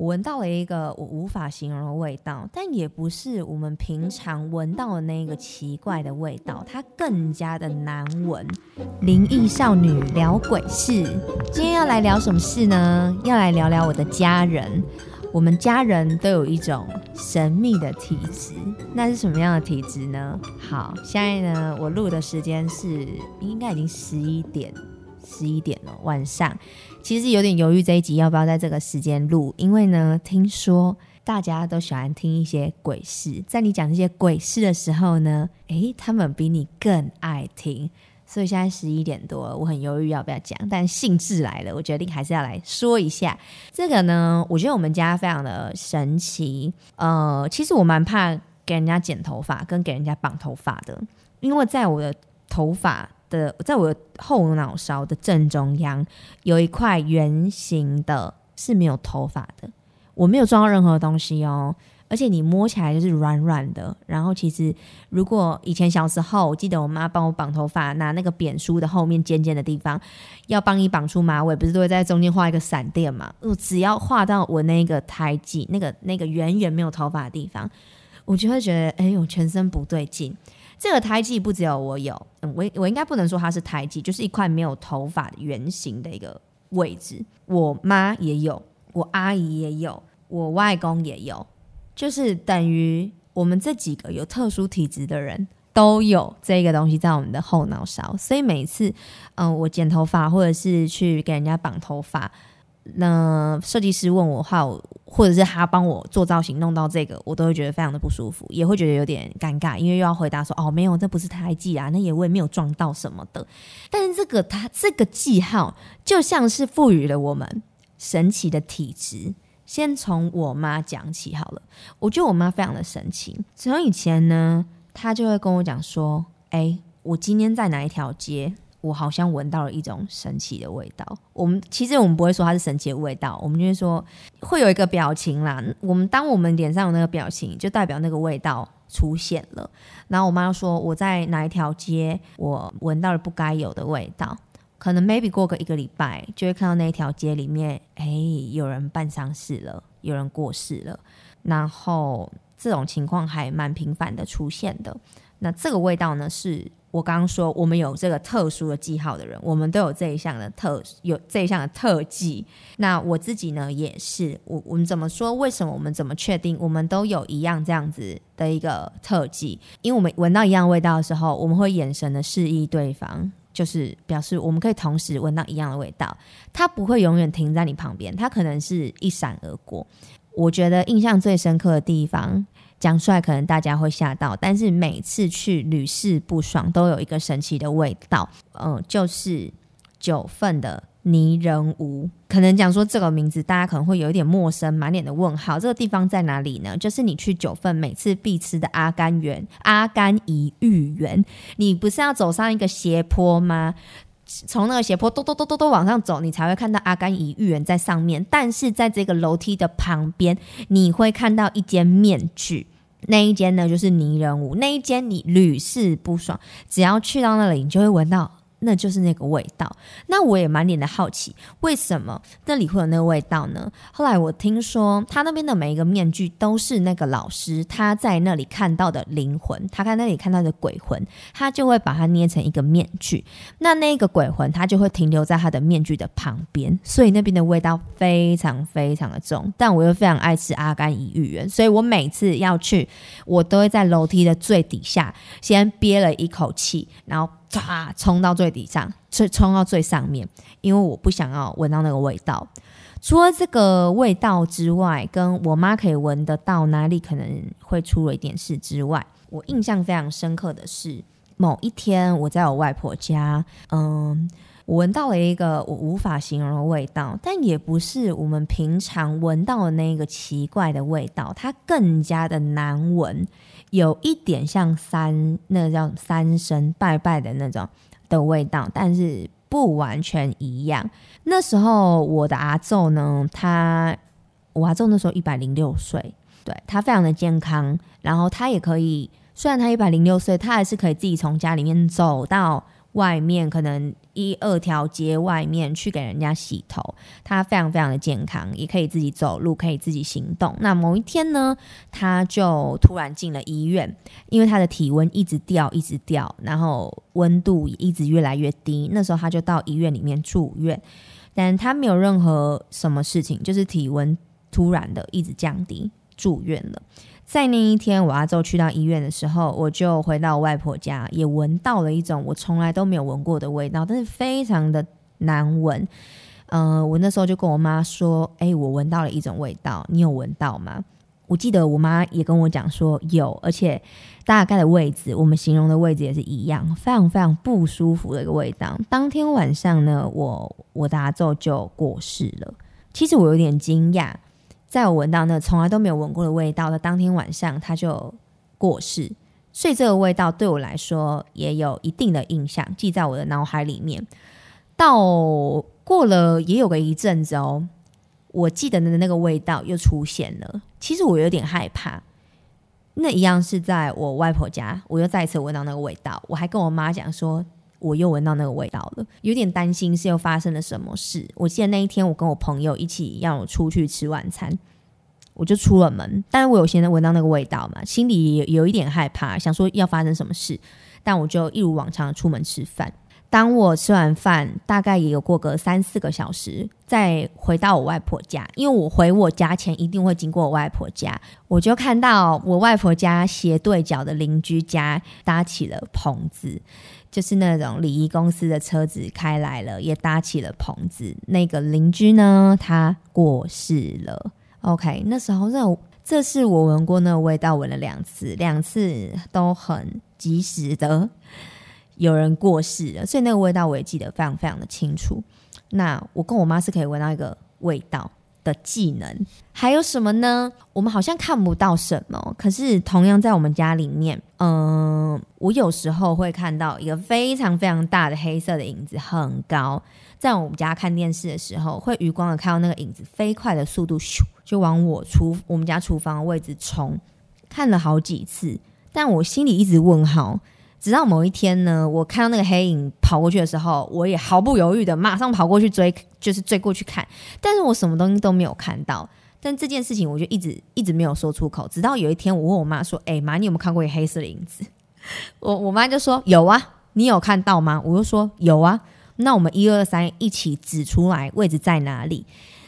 我闻到了一个我无法形容的味道，但也不是我们平常闻到的那个奇怪的味道，它更加的难闻。灵异少女聊鬼事，今天要来聊什么事呢？要来聊聊我的家人。我们家人都有一种神秘的体质，那是什么样的体质呢？好，现在呢，我录的时间是应该已经十一点，十一点了，晚上。其实有点犹豫这一集要不要在这个时间录，因为呢，听说大家都喜欢听一些鬼事，在你讲这些鬼事的时候呢，诶，他们比你更爱听，所以现在十一点多了，我很犹豫要不要讲，但兴致来了，我决定还是要来说一下这个呢。我觉得我们家非常的神奇，呃，其实我蛮怕给人家剪头发跟给人家绑头发的，因为在我的头发。的，在我后脑勺的正中央有一块圆形的，是没有头发的。我没有装到任何东西哦，而且你摸起来就是软软的。然后其实，如果以前小时候，我记得我妈帮我绑头发，拿那个扁梳的后面尖尖的地方，要帮你绑出马尾，不是都会在中间画一个闪电嘛？我只要画到我那个胎记，那个那个圆圆没有头发的地方，我就会觉得，哎呦，全身不对劲。这个胎记不只有我有，我我应该不能说它是胎记，就是一块没有头发的圆形的一个位置。我妈也有，我阿姨也有，我外公也有，就是等于我们这几个有特殊体质的人都有这个东西在我们的后脑勺。所以每次，嗯，我剪头发或者是去给人家绑头发。那设计师问我话，或者是他帮我做造型弄到这个，我都会觉得非常的不舒服，也会觉得有点尴尬，因为又要回答说哦没有，这不是胎记啊，那也我也没有撞到什么的。但是这个它这个记号就像是赋予了我们神奇的体质。先从我妈讲起好了，我觉得我妈非常的神奇。从以前呢，她就会跟我讲说，哎，我今天在哪一条街？我好像闻到了一种神奇的味道。我们其实我们不会说它是神奇的味道，我们就会说会有一个表情啦。我们当我们脸上有那个表情，就代表那个味道出现了。然后我妈说我在哪一条街，我闻到了不该有的味道。可能 maybe 过个一个礼拜，就会看到那一条街里面，哎，有人办丧事了，有人过世了。然后这种情况还蛮频繁的出现的。那这个味道呢是。我刚刚说，我们有这个特殊的记号的人，我们都有这一项的特有这一项的特技。那我自己呢，也是我我们怎么说？为什么我们怎么确定我们都有一样这样子的一个特技？因为我们闻到一样味道的时候，我们会眼神的示意对方，就是表示我们可以同时闻到一样的味道。它不会永远停在你旁边，它可能是一闪而过。我觉得印象最深刻的地方。讲出来可能大家会吓到，但是每次去屡试不爽，都有一个神奇的味道，嗯，就是九份的泥人屋。可能讲说这个名字，大家可能会有一点陌生，满脸的问号。这个地方在哪里呢？就是你去九份每次必吃的阿甘园、阿甘怡芋园。你不是要走上一个斜坡吗？从那个斜坡咚咚咚咚咚往上走，你才会看到阿甘与玉园在上面。但是在这个楼梯的旁边，你会看到一间面具，那一间呢就是泥人舞。那一间你屡试不爽，只要去到那里，你就会闻到。那就是那个味道。那我也满脸的好奇，为什么那里会有那个味道呢？后来我听说，他那边的每一个面具都是那个老师他在那里看到的灵魂，他在那里看到的鬼魂，他就会把它捏成一个面具。那那个鬼魂，他就会停留在他的面具的旁边，所以那边的味道非常非常的重。但我又非常爱吃阿甘乙芋圆，所以我每次要去，我都会在楼梯的最底下先憋了一口气，然后。唰，冲到最底上，最冲到最上面，因为我不想要闻到那个味道。除了这个味道之外，跟我妈可以闻得到哪里可能会出了一点事之外，我印象非常深刻的是，某一天我在我外婆家，嗯，我闻到了一个我无法形容的味道，但也不是我们平常闻到的那个奇怪的味道，它更加的难闻。有一点像三，那叫三生拜拜的那种的味道，但是不完全一样。那时候我的阿昼呢，他我阿昼那时候一百零六岁，对他非常的健康，然后他也可以，虽然他一百零六岁，他还是可以自己从家里面走到外面，可能一二条街外面去给人家洗头，他非常非常的健康，也可以自己走路，可以自己行动。那某一天呢，他就突然进了医院，因为他的体温一直掉，一直掉，然后温度也一直越来越低。那时候他就到医院里面住院，但他没有任何什么事情，就是体温突然的一直降低，住院了。在那一天，我阿周去到医院的时候，我就回到外婆家，也闻到了一种我从来都没有闻过的味道，但是非常的难闻。嗯，我那时候就跟我妈说：“哎，我闻到了一种味道，你有闻到吗？”我记得我妈也跟我讲说有，而且大概的位置，我们形容的位置也是一样，非常非常不舒服的一个味道。当天晚上呢，我我的阿周就过世了。其实我有点惊讶。在我闻到那从来都没有闻过的味道的当天晚上，他就过世，所以这个味道对我来说也有一定的印象，记在我的脑海里面。到过了也有个一阵子哦，我记得的那个味道又出现了。其实我有点害怕，那一样是在我外婆家，我又再一次闻到那个味道，我还跟我妈讲说。我又闻到那个味道了，有点担心是又发生了什么事。我记得那一天我跟我朋友一起要出去吃晚餐，我就出了门，但是我有先闻到那个味道嘛，心里有有一点害怕，想说要发生什么事，但我就一如往常出门吃饭。当我吃完饭，大概也有过个三四个小时，再回到我外婆家，因为我回我家前一定会经过我外婆家，我就看到我外婆家斜对角的邻居家搭起了棚子。就是那种礼仪公司的车子开来了，也搭起了棚子。那个邻居呢，他过世了。OK，那时候这这是我闻过那个味道，闻了两次，两次都很及时的有人过世了，所以那个味道我也记得非常非常的清楚。那我跟我妈是可以闻到一个味道。的技能还有什么呢？我们好像看不到什么，可是同样在我们家里面，嗯，我有时候会看到一个非常非常大的黑色的影子，很高。在我们家看电视的时候，会余光的看到那个影子，飞快的速度咻就往我厨我们家厨房的位置冲，看了好几次，但我心里一直问号。直到某一天呢，我看到那个黑影跑过去的时候，我也毫不犹豫的马上跑过去追，就是追过去看。但是我什么东西都没有看到。但这件事情我就一直一直没有说出口。直到有一天，我问我妈说：“哎妈，你有没有看过一黑色的影子？” 我我妈就说：“有啊，你有看到吗？”我就说：“有啊。”那我们一二三一起指出来位置在哪里，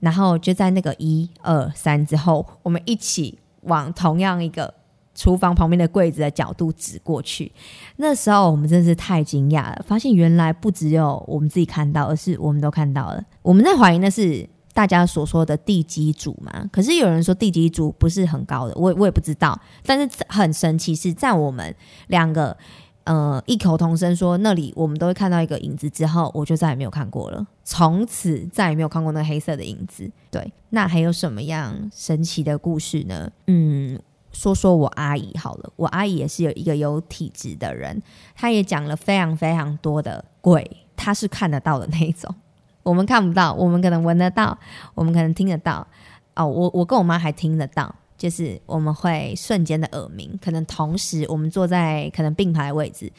然后就在那个一二三之后，我们一起往同样一个。厨房旁边的柜子的角度指过去，那时候我们真是太惊讶了，发现原来不只有我们自己看到，而是我们都看到了。我们在怀疑那是大家所说的地基组嘛？可是有人说地基组不是很高的，我我也不知道。但是很神奇是在我们两个呃异口同声说那里我们都会看到一个影子之后，我就再也没有看过了，从此再也没有看过那黑色的影子。对，那还有什么样神奇的故事呢？嗯。说说我阿姨好了，我阿姨也是有一个有体质的人，她也讲了非常非常多的鬼，她是看得到的那一种，我们看不到，我们可能闻得到，我们可能听得到。哦，我我跟我妈还听得到，就是我们会瞬间的耳鸣，可能同时我们坐在可能并排位置，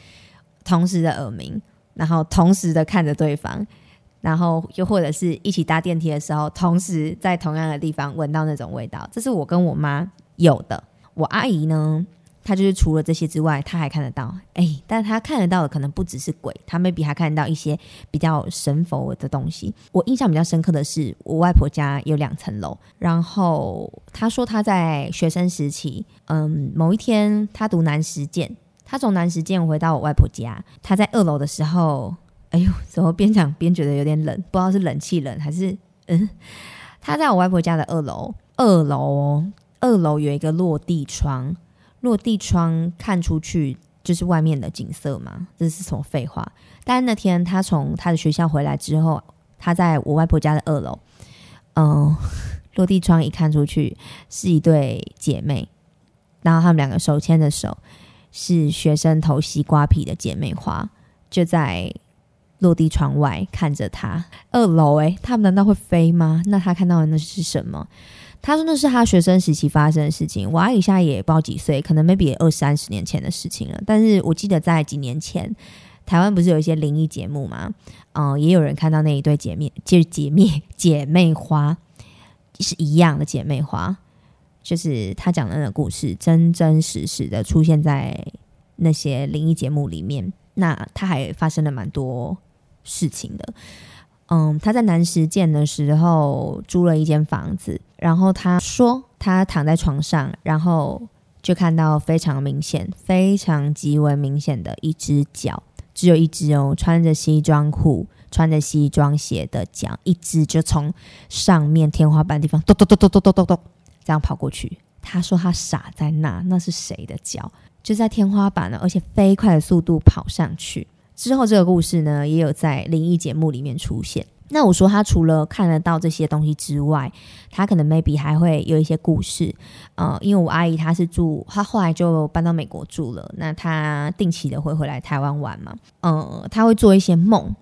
同时的耳鸣，然后同时的看着对方，然后又或者是一起搭电梯的时候，同时在同样的地方闻到那种味道，这是我跟我妈有的。我阿姨呢，她就是除了这些之外，她还看得到，哎，但她看得到的可能不只是鬼，她 maybe 还看得到一些比较神佛的东西。我印象比较深刻的是，我外婆家有两层楼，然后她说她在学生时期，嗯，某一天她读南实践，她从南实践回到我外婆家，她在二楼的时候，哎呦，怎么边讲边觉得有点冷，不知道是冷气冷还是嗯，她在我外婆家的二楼，二楼。二楼有一个落地窗，落地窗看出去就是外面的景色嘛，这是什么废话？但那天他从他的学校回来之后，他在我外婆家的二楼，嗯，落地窗一看出去是一对姐妹，然后他们两个手牵着手，是学生头西瓜皮的姐妹花，就在落地窗外看着他。二楼，诶，他们难道会飞吗？那他看到的那是什么？他说那是他学生时期发生的事情。我阿姨现在也不知道几岁，可能 maybe 二三十年前的事情了。但是我记得在几年前，台湾不是有一些灵异节目吗？嗯，也有人看到那一对姐妹，就是姐妹姐妹花是一样的姐妹花，就是他讲的那个故事，真真实实的出现在那些灵异节目里面。那他还发生了蛮多事情的。嗯，他在南石建的时候租了一间房子，然后他说他躺在床上，然后就看到非常明显、非常极为明显的一只脚。只有一只哦，穿着西装裤、穿着西装鞋的脚，一只就从上面天花板地方咚咚咚咚咚咚咚咚这样跑过去。他说他傻在那，那是谁的脚？就在天花板呢，而且飞快的速度跑上去。之后这个故事呢，也有在灵异节目里面出现。那我说他除了看得到这些东西之外，他可能 maybe 还会有一些故事，呃，因为我阿姨她是住，她后来就搬到美国住了，那她定期的会回来台湾玩嘛，呃，她会做一些梦，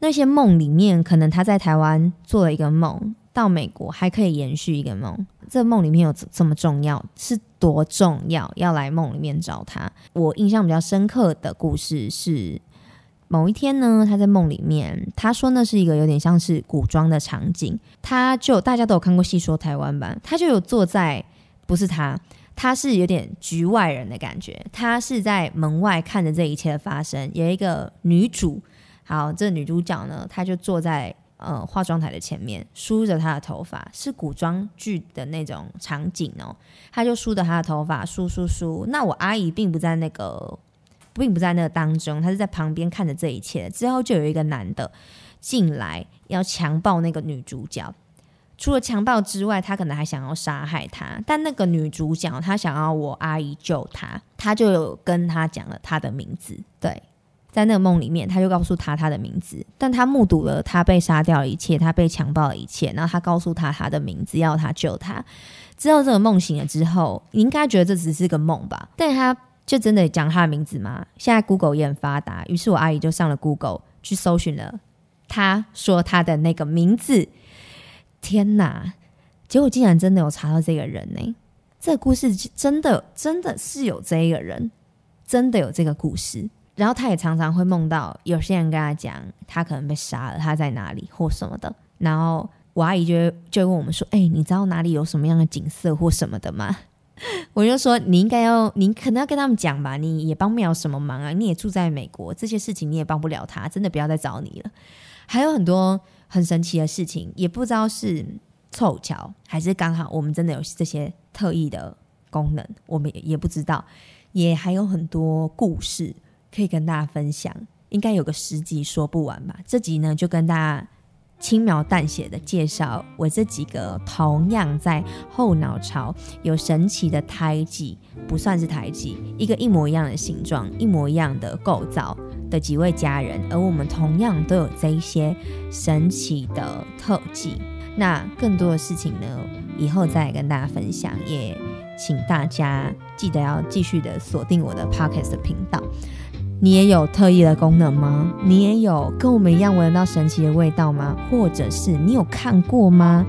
那些梦里面可能她在台湾做了一个梦，到美国还可以延续一个梦，这梦里面有这么重要，是多重要，要来梦里面找他。我印象比较深刻的故事是。某一天呢，他在梦里面，他说那是一个有点像是古装的场景。他就大家都有看过《戏说台湾》吧？他就有坐在，不是他，他是有点局外人的感觉。他是在门外看着这一切的发生。有一个女主，好，这女主角呢，她就坐在呃化妆台的前面，梳着她的头发，是古装剧的那种场景哦。她就梳着她的头发，梳梳梳。那我阿姨并不在那个。并不在那个当中，他是在旁边看着这一切。之后就有一个男的进来要强暴那个女主角，除了强暴之外，他可能还想要杀害她。但那个女主角她想要我阿姨救她，她就有跟她讲了她的名字。对，在那个梦里面，他就告诉她她的名字。但他目睹了她被杀掉一切，她被强暴一切，然后他告诉她她的名字，要她救她。之后这个梦醒了之后，你应该觉得这只是个梦吧？但他。就真的讲他的名字吗？现在 Google 也很发达，于是我阿姨就上了 Google 去搜寻了，他说他的那个名字。天哪！结果竟然真的有查到这个人呢！这个故事真的真的是有这一个人，真的有这个故事。然后他也常常会梦到有些人跟他讲，他可能被杀了，他在哪里或什么的。然后我阿姨就就问我们说：“哎，你知道哪里有什么样的景色或什么的吗？” 我就说，你应该要，你可能要跟他们讲吧，你也帮不了什么忙啊，你也住在美国，这些事情你也帮不了他，真的不要再找你了。还有很多很神奇的事情，也不知道是凑巧还是刚好，我们真的有这些特异的功能，我们也不知道。也还有很多故事可以跟大家分享，应该有个十集说不完吧。这集呢，就跟大家。轻描淡写的介绍我这几个同样在后脑勺有神奇的胎记，不算是胎记，一个一模一样的形状、一模一样的构造的几位家人，而我们同样都有这一些神奇的特技。那更多的事情呢，以后再跟大家分享，也请大家记得要继续的锁定我的 Podcast 频道。你也有特异的功能吗？你也有跟我们一样闻到神奇的味道吗？或者是你有看过吗？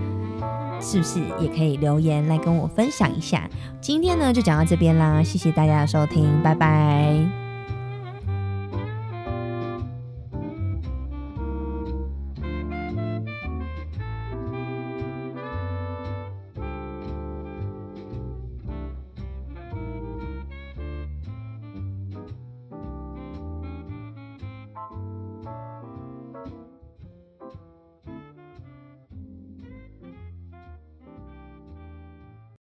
是不是也可以留言来跟我分享一下？今天呢就讲到这边啦，谢谢大家的收听，拜拜。